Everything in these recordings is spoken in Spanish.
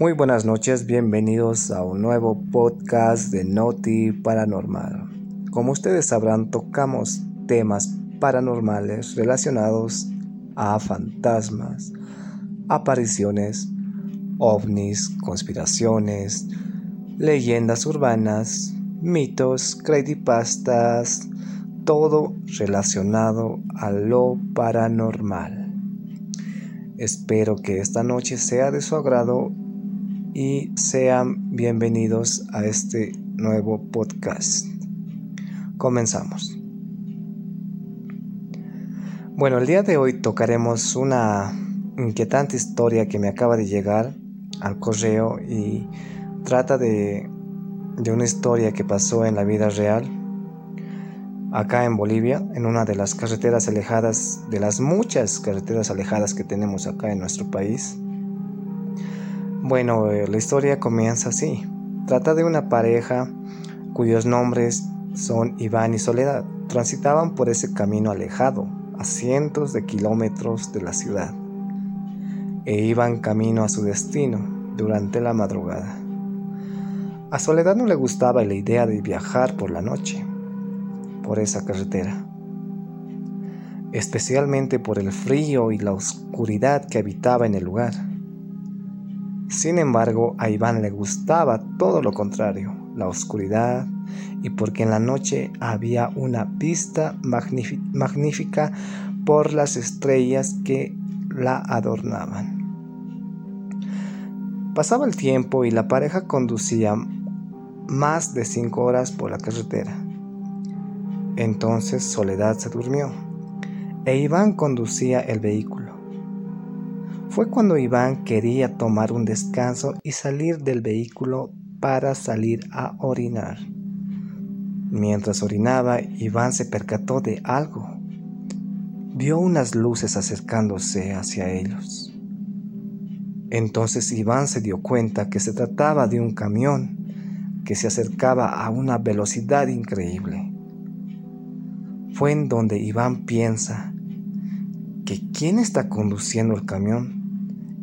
Muy buenas noches, bienvenidos a un nuevo podcast de Noti Paranormal. Como ustedes sabrán, tocamos temas paranormales relacionados a fantasmas, apariciones, ovnis, conspiraciones, leyendas urbanas, mitos, creepypastas, todo relacionado a lo paranormal. Espero que esta noche sea de su agrado y sean bienvenidos a este nuevo podcast. Comenzamos. Bueno, el día de hoy tocaremos una inquietante historia que me acaba de llegar al correo y trata de, de una historia que pasó en la vida real acá en Bolivia, en una de las carreteras alejadas, de las muchas carreteras alejadas que tenemos acá en nuestro país. Bueno, eh, la historia comienza así. Trata de una pareja cuyos nombres son Iván y Soledad. Transitaban por ese camino alejado, a cientos de kilómetros de la ciudad, e iban camino a su destino durante la madrugada. A Soledad no le gustaba la idea de viajar por la noche, por esa carretera, especialmente por el frío y la oscuridad que habitaba en el lugar. Sin embargo, a Iván le gustaba todo lo contrario, la oscuridad, y porque en la noche había una vista magnífica por las estrellas que la adornaban. Pasaba el tiempo y la pareja conducía más de cinco horas por la carretera. Entonces Soledad se durmió e Iván conducía el vehículo. Fue cuando Iván quería tomar un descanso y salir del vehículo para salir a orinar. Mientras orinaba, Iván se percató de algo. Vio unas luces acercándose hacia ellos. Entonces Iván se dio cuenta que se trataba de un camión que se acercaba a una velocidad increíble. Fue en donde Iván piensa que quién está conduciendo el camión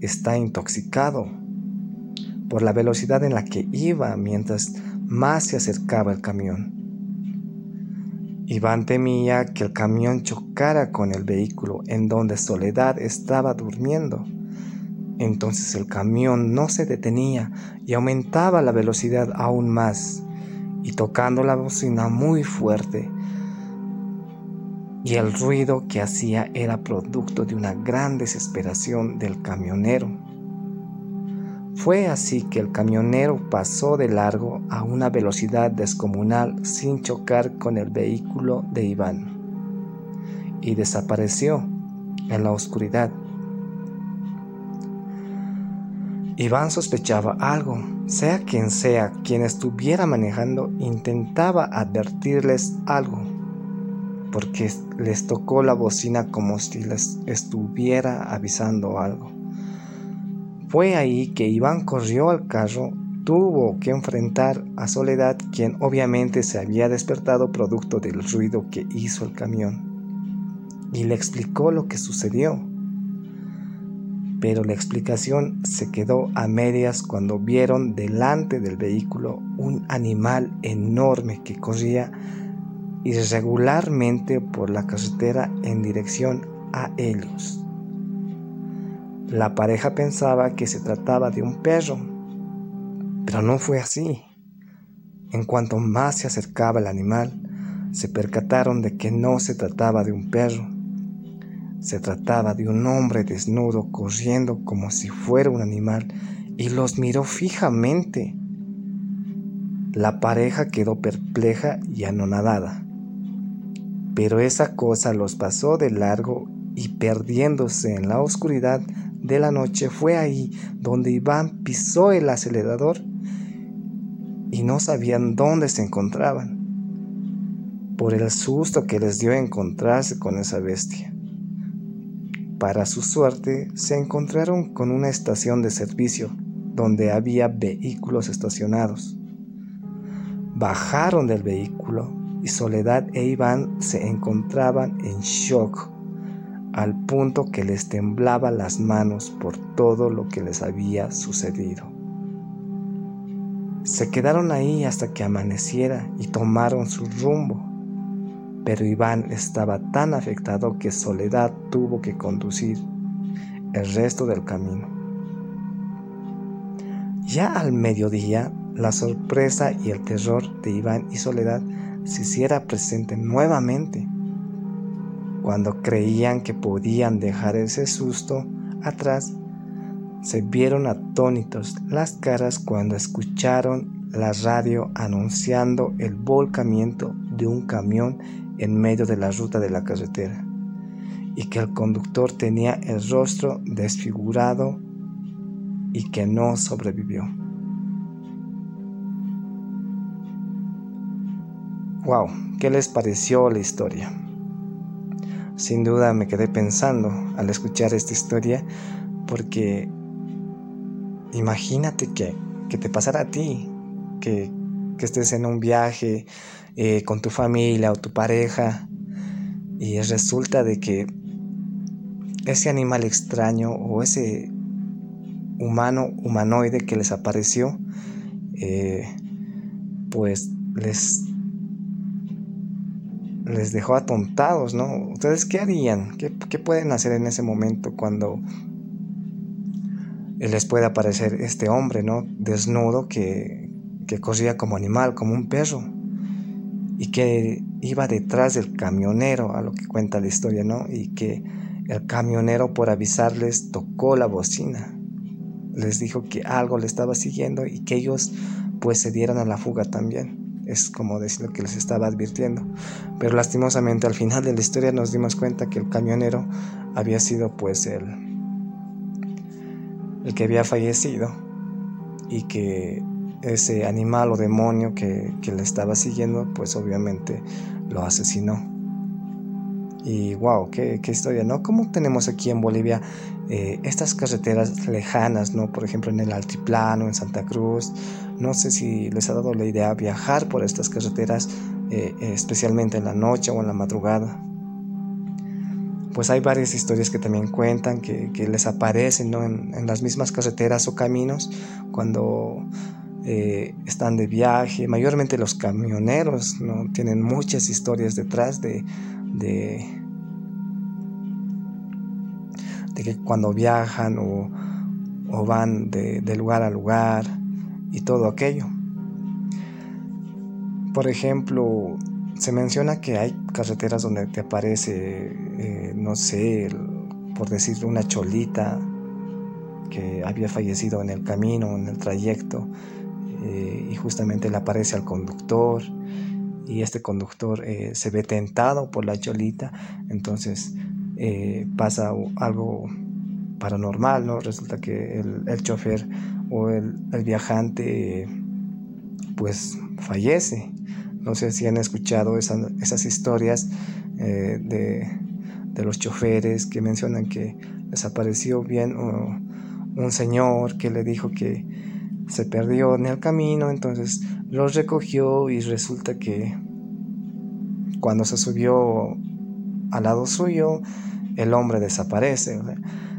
está intoxicado por la velocidad en la que iba mientras más se acercaba el camión. Iván temía que el camión chocara con el vehículo en donde Soledad estaba durmiendo. Entonces el camión no se detenía y aumentaba la velocidad aún más, y tocando la bocina muy fuerte, y el ruido que hacía era producto de una gran desesperación del camionero. Fue así que el camionero pasó de largo a una velocidad descomunal sin chocar con el vehículo de Iván y desapareció en la oscuridad. Iván sospechaba algo, sea quien sea quien estuviera manejando, intentaba advertirles algo porque les tocó la bocina como si les estuviera avisando algo. Fue ahí que Iván corrió al carro, tuvo que enfrentar a Soledad, quien obviamente se había despertado producto del ruido que hizo el camión, y le explicó lo que sucedió. Pero la explicación se quedó a medias cuando vieron delante del vehículo un animal enorme que corría irregularmente por la carretera en dirección a ellos. La pareja pensaba que se trataba de un perro, pero no fue así. En cuanto más se acercaba el animal, se percataron de que no se trataba de un perro. Se trataba de un hombre desnudo corriendo como si fuera un animal y los miró fijamente. La pareja quedó perpleja y anonadada. Pero esa cosa los pasó de largo y perdiéndose en la oscuridad de la noche fue ahí donde Iván pisó el acelerador y no sabían dónde se encontraban por el susto que les dio encontrarse con esa bestia. Para su suerte, se encontraron con una estación de servicio donde había vehículos estacionados. Bajaron del vehículo y Soledad e Iván se encontraban en shock al punto que les temblaba las manos por todo lo que les había sucedido. Se quedaron ahí hasta que amaneciera y tomaron su rumbo. Pero Iván estaba tan afectado que Soledad tuvo que conducir el resto del camino. Ya al mediodía, la sorpresa y el terror de Iván y Soledad se hiciera presente nuevamente. Cuando creían que podían dejar ese susto atrás, se vieron atónitos las caras cuando escucharon la radio anunciando el volcamiento de un camión en medio de la ruta de la carretera y que el conductor tenía el rostro desfigurado y que no sobrevivió. Wow, ¿qué les pareció la historia? Sin duda me quedé pensando al escuchar esta historia porque imagínate que, te pasara a ti, que, estés en un viaje eh, con tu familia o tu pareja y resulta de que ese animal extraño o ese humano humanoide que les apareció, eh, pues les, les dejó atontados, ¿no? ¿Ustedes qué harían? ¿Qué, pueden hacer en ese momento cuando les puede aparecer este hombre, ¿no? Desnudo que, que corría como animal, como un perro, y que iba detrás del camionero, a lo que cuenta la historia, ¿no? Y que el camionero por avisarles tocó la bocina. Les dijo que algo le estaba siguiendo y que ellos pues se dieran a la fuga también. Es como decir lo que les estaba advirtiendo. Pero lastimosamente al final de la historia nos dimos cuenta que el camionero había sido pues el, el que había fallecido y que ese animal o demonio que, le estaba siguiendo, pues obviamente lo asesinó. Y wow, qué, historia, ¿no? Como tenemos aquí en Bolivia eh, estas carreteras lejanas, ¿no? Por ejemplo, en el Altiplano, en Santa Cruz. No sé si les ha dado la idea viajar por estas carreteras, eh, especialmente en la noche o en la madrugada pues hay varias historias que también cuentan que, les aparecen en, las mismas carreteras o caminos cuando eh, están de viaje. Mayormente los camioneros ¿no? tienen muchas historias detrás de, de, que cuando viajan o, van de, de lugar a lugar y todo aquello. Por ejemplo, se menciona que hay carreteras donde te aparece, eh, no sé, por decir una cholita que había fallecido en el camino, en el trayecto, eh, y justamente le aparece al conductor, y este conductor eh, se ve tentado por la cholita, entonces pasa algo paranormal, ¿no? Resulta que el, chofer o el, viajante pues fallece no sé si han escuchado esas historias eh, de, los choferes que mencionan que les apareció bien un señor que le dijo que se perdió en el camino, entonces los recogió y resulta que cuando se subió al lado suyo, el hombre desaparece.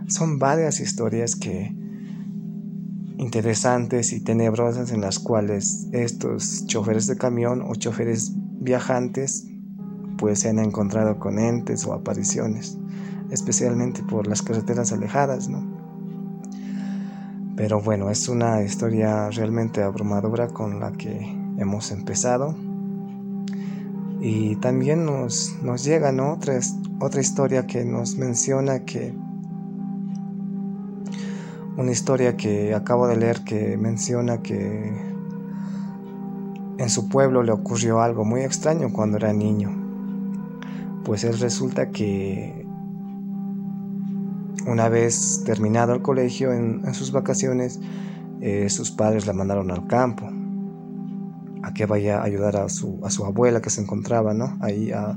son varias historias que interesantes y tenebrosas en las cuales estos choferes de camión o choferes viajantes pues se han encontrado con entes o apariciones, especialmente por las carreteras alejadas, ¿no? Pero bueno, es una historia realmente abrumadora con la que hemos empezado. Y también nos, nos llega otra, otra historia que nos menciona que una historia que acabo de leer que menciona que en su pueblo le ocurrió algo muy extraño cuando era niño. Pues él resulta que una vez terminado el colegio en, sus vacaciones, eh, sus padres la mandaron al campo a que vaya a ayudar a su, a su abuela que se encontraba ¿no? ahí, a,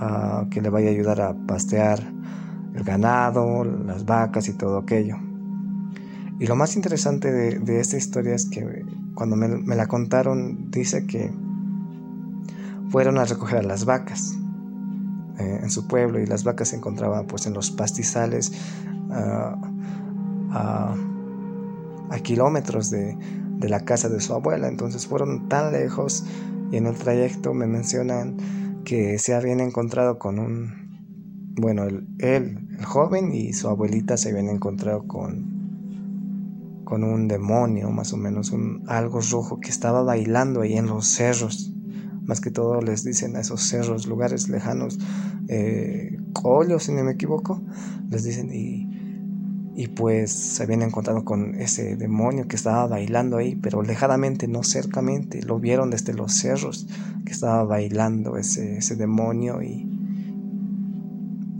a que le vaya a ayudar a pastear el ganado, las vacas y todo aquello. Y lo más interesante de, esta historia es que cuando me, la contaron dice que fueron a recoger a las vacas eh, en su pueblo y las vacas se encontraban pues en los pastizales ah, a kilómetros de, de la casa de su abuela. Entonces fueron tan lejos y en el trayecto me mencionan que se habían encontrado con un, bueno, él, el joven y su abuelita se habían encontrado con, con un demonio, más o menos, un, algo rojo que estaba bailando ahí en los cerros. Más que todo les dicen a esos cerros, lugares lejanos, eh, si no me equivoco, les dicen y y pues se habían encontrado con ese demonio que estaba bailando ahí, pero lejanamente, no cercamente, lo vieron desde los cerros que estaba bailando ese, ese demonio y,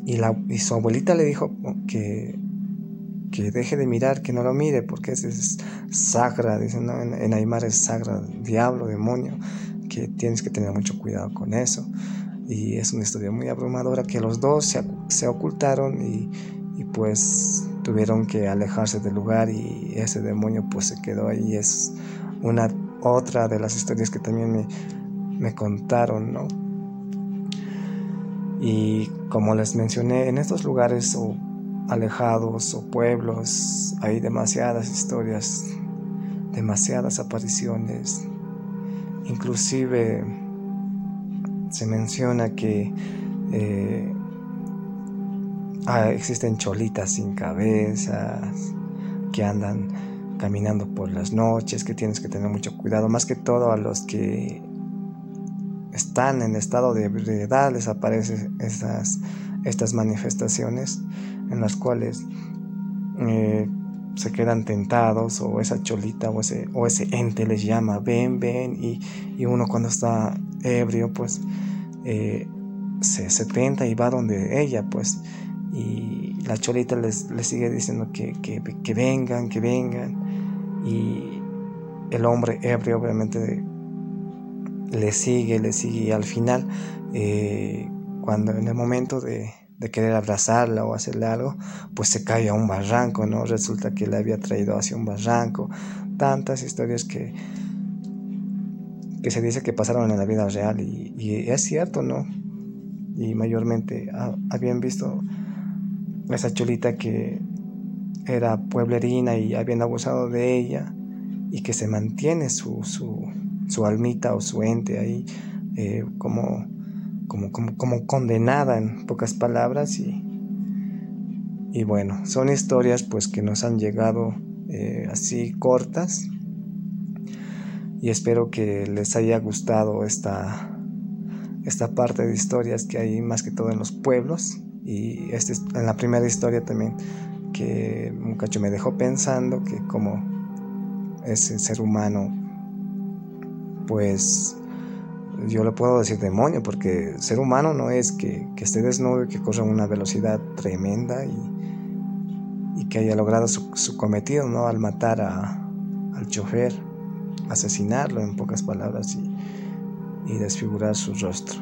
y, la, y su abuelita le dijo que, que deje de mirar, que no lo mire, porque ese es sagra, dicen, en, en Aymar es sagra, diablo, demonio, que tienes que tener mucho cuidado con eso. Y es una historia muy abrumadora que los dos se, se ocultaron y, y pues tuvieron que alejarse del lugar y ese demonio pues se quedó ahí. Es una otra de las historias que también me, me contaron, ¿no? Y como les mencioné, en estos lugares o alejados o pueblos hay demasiadas historias, demasiadas apariciones. Inclusive se menciona que eh, Ah, existen cholitas sin cabezas que andan caminando por las noches, que tienes que tener mucho cuidado, más que todo a los que están en estado de ebriedad les aparecen estas, estas manifestaciones en las cuales eh, se quedan tentados o esa cholita o ese, o ese ente les llama, ven, ven, y, uno cuando está ebrio pues eh, se, se tenta y va donde ella pues y la cholita les, sigue diciendo que, vengan, que vengan. Y el hombre ebrio obviamente le sigue, le sigue. Y al final, eh, cuando en el momento de, querer abrazarla o hacerle algo, pues se cae a un barranco, ¿no? Resulta que le había traído hacia un barranco. Tantas historias que, que se dice que pasaron en la vida real y, y es cierto, ¿no? Y mayormente habían visto esa chulita que era pueblerina y habían abusado de ella y que se mantiene su, su, almita o su ente ahí eh, como, como, como, condenada en pocas palabras y, y bueno, son historias pues que nos han llegado eh, así cortas y espero que les haya gustado esta, esta parte de historias que hay más que todo en los pueblos y este, en la primera historia también, que un cacho me dejó pensando que como ese ser humano, pues yo le puedo decir demonio, porque ser humano no es que, esté desnudo y que corra a una velocidad tremenda y, y que haya logrado su, cometido, ¿no? Al matar a, al chofer, asesinarlo en pocas palabras y, y desfigurar su rostro.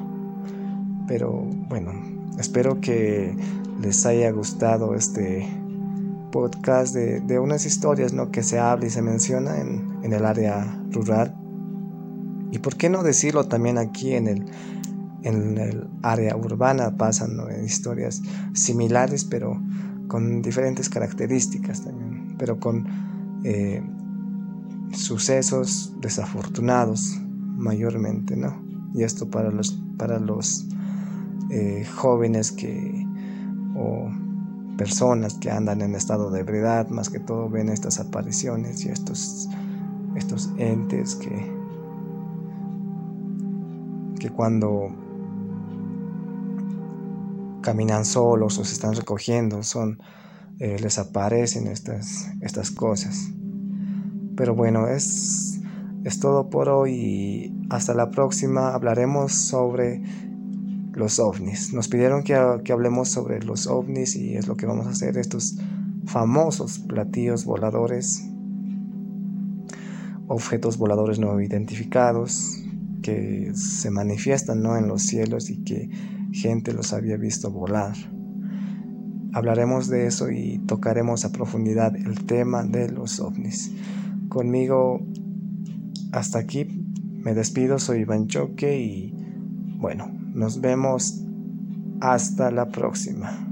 Pero bueno, Espero que les haya gustado este podcast de, unas historias ¿no? que se habla y se menciona en, el área rural. Y por qué no decirlo también aquí en el, en el área urbana pasan historias similares pero con diferentes características también, pero con eh, sucesos desafortunados mayormente, ¿no? Y esto para los, para los eh, jóvenes que o personas que andan en estado de ebriedad, más que todo ven estas apariciones y estos, estos entes que, que cuando caminan solos o se están recogiendo, son, eh, les aparecen estas, estas cosas. Pero bueno, es, es todo por hoy y hasta la próxima hablaremos sobre los ovnis. Nos pidieron que, hablemos sobre los ovnis y es lo que vamos a hacer, estos famosos platillos voladores, objetos voladores no identificados que se manifiestan ¿no? en los cielos y que gente los había visto volar. Hablaremos de eso y tocaremos a profundidad el tema de los ovnis. Conmigo hasta aquí me despido, soy Iván Choque y bueno, nos vemos hasta la próxima.